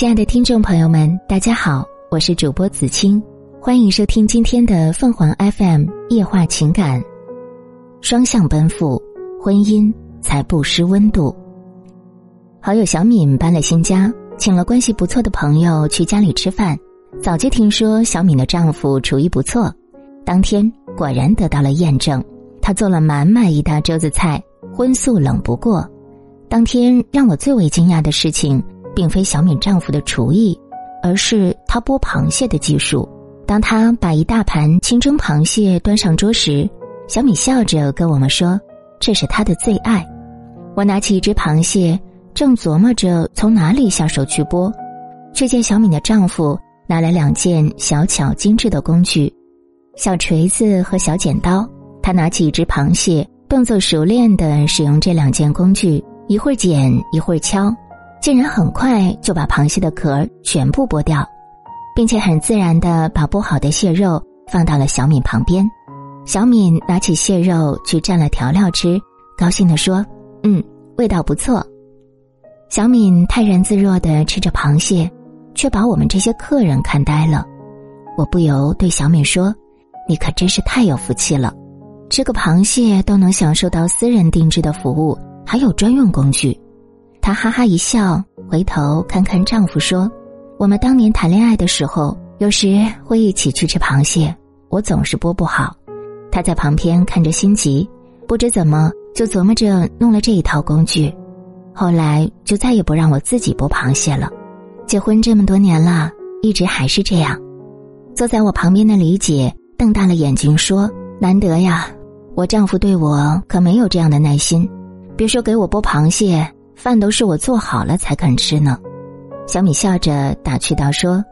亲爱的听众朋友们，大家好，我是主播子清，欢迎收听今天的凤凰 FM 夜话情感。双向奔赴，婚姻才不失温度。好友小敏搬了新家，请了关系不错的朋友去家里吃饭。早就听说小敏的丈夫厨艺不错，当天果然得到了验证。他做了满满一大桌子菜，荤素冷不过。当天让我最为惊讶的事情。并非小敏丈夫的厨艺，而是他剥螃蟹的技术。当他把一大盘清蒸螃蟹端上桌时，小米笑着跟我们说：“这是他的最爱。”我拿起一只螃蟹，正琢磨着从哪里下手去剥，却见小敏的丈夫拿来两件小巧精致的工具：小锤子和小剪刀。他拿起一只螃蟹，动作熟练的使用这两件工具，一会儿剪，一会儿敲。竟然很快就把螃蟹的壳全部剥掉，并且很自然的把剥好的蟹肉放到了小敏旁边。小敏拿起蟹肉去蘸了调料吃，高兴的说：“嗯，味道不错。”小敏泰然自若的吃着螃蟹，却把我们这些客人看呆了。我不由对小敏说：“你可真是太有福气了，吃个螃蟹都能享受到私人定制的服务，还有专用工具。”她哈哈一笑，回头看看丈夫说：“我们当年谈恋爱的时候，有时会一起去吃螃蟹，我总是剥不好，他在旁边看着心急，不知怎么就琢磨着弄了这一套工具，后来就再也不让我自己剥螃蟹了。结婚这么多年了，一直还是这样。”坐在我旁边的李姐瞪大了眼睛说：“难得呀，我丈夫对我可没有这样的耐心，别说给我剥螃蟹。”饭都是我做好了才肯吃呢，小米笑着打趣道：“说，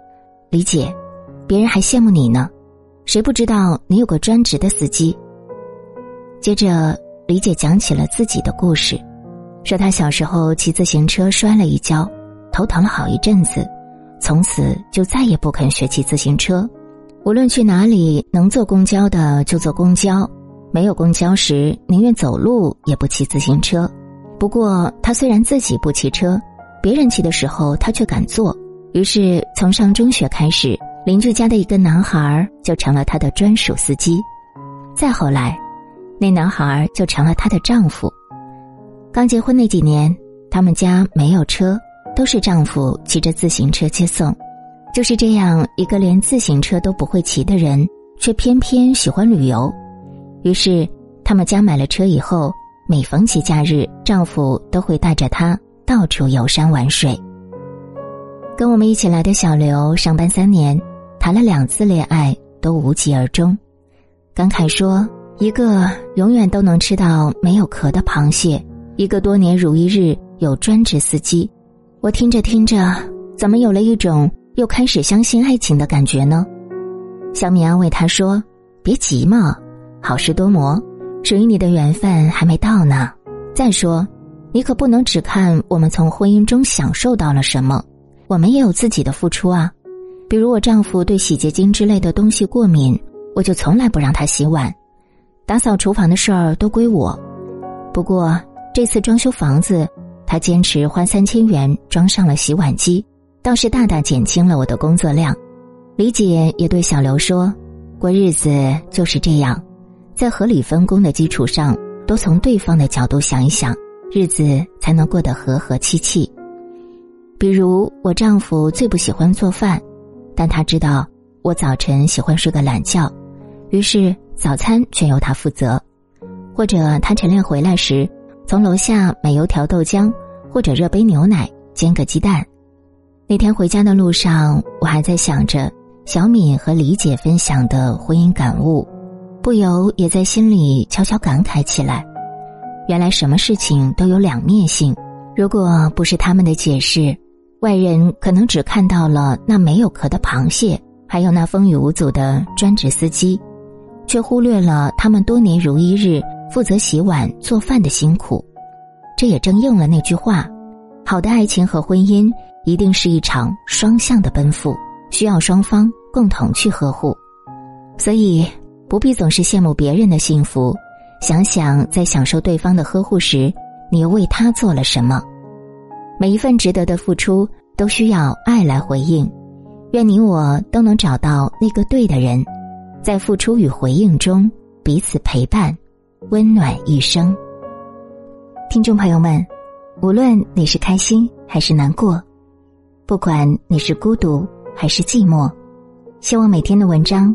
李姐，别人还羡慕你呢，谁不知道你有个专职的司机？”接着，李姐讲起了自己的故事，说她小时候骑自行车摔了一跤，头疼了好一阵子，从此就再也不肯学骑自行车，无论去哪里能坐公交的就坐公交，没有公交时宁愿走路也不骑自行车。不过，他虽然自己不骑车，别人骑的时候他却敢坐。于是，从上中学开始，邻居家的一个男孩就成了他的专属司机。再后来，那男孩就成了她的丈夫。刚结婚那几年，他们家没有车，都是丈夫骑着自行车接送。就是这样一个连自行车都不会骑的人，却偏偏喜欢旅游。于是，他们家买了车以后。每逢节假日，丈夫都会带着她到处游山玩水。跟我们一起来的小刘上班三年，谈了两次恋爱都无疾而终。感慨说：“一个永远都能吃到没有壳的螃蟹，一个多年如一日有专职司机。”我听着听着，怎么有了一种又开始相信爱情的感觉呢？小米安慰他说：“别急嘛，好事多磨。”属于你的缘分还没到呢。再说，你可不能只看我们从婚姻中享受到了什么，我们也有自己的付出啊。比如我丈夫对洗洁精之类的东西过敏，我就从来不让他洗碗，打扫厨房的事儿都归我。不过这次装修房子，他坚持花三千元装上了洗碗机，倒是大大减轻了我的工作量。李姐也对小刘说：“过日子就是这样。”在合理分工的基础上，多从对方的角度想一想，日子才能过得和和气气。比如，我丈夫最不喜欢做饭，但他知道我早晨喜欢睡个懒觉，于是早餐全由他负责。或者他晨练回来时，从楼下买油条、豆浆，或者热杯牛奶，煎个鸡蛋。那天回家的路上，我还在想着小敏和李姐分享的婚姻感悟。不由也在心里悄悄感慨起来，原来什么事情都有两面性。如果不是他们的解释，外人可能只看到了那没有壳的螃蟹，还有那风雨无阻的专职司机，却忽略了他们多年如一日负责洗碗做饭的辛苦。这也正应了那句话：好的爱情和婚姻一定是一场双向的奔赴，需要双方共同去呵护。所以。不必总是羡慕别人的幸福，想想在享受对方的呵护时，你又为他做了什么？每一份值得的付出，都需要爱来回应。愿你我都能找到那个对的人，在付出与回应中彼此陪伴，温暖一生。听众朋友们，无论你是开心还是难过，不管你是孤独还是寂寞，希望每天的文章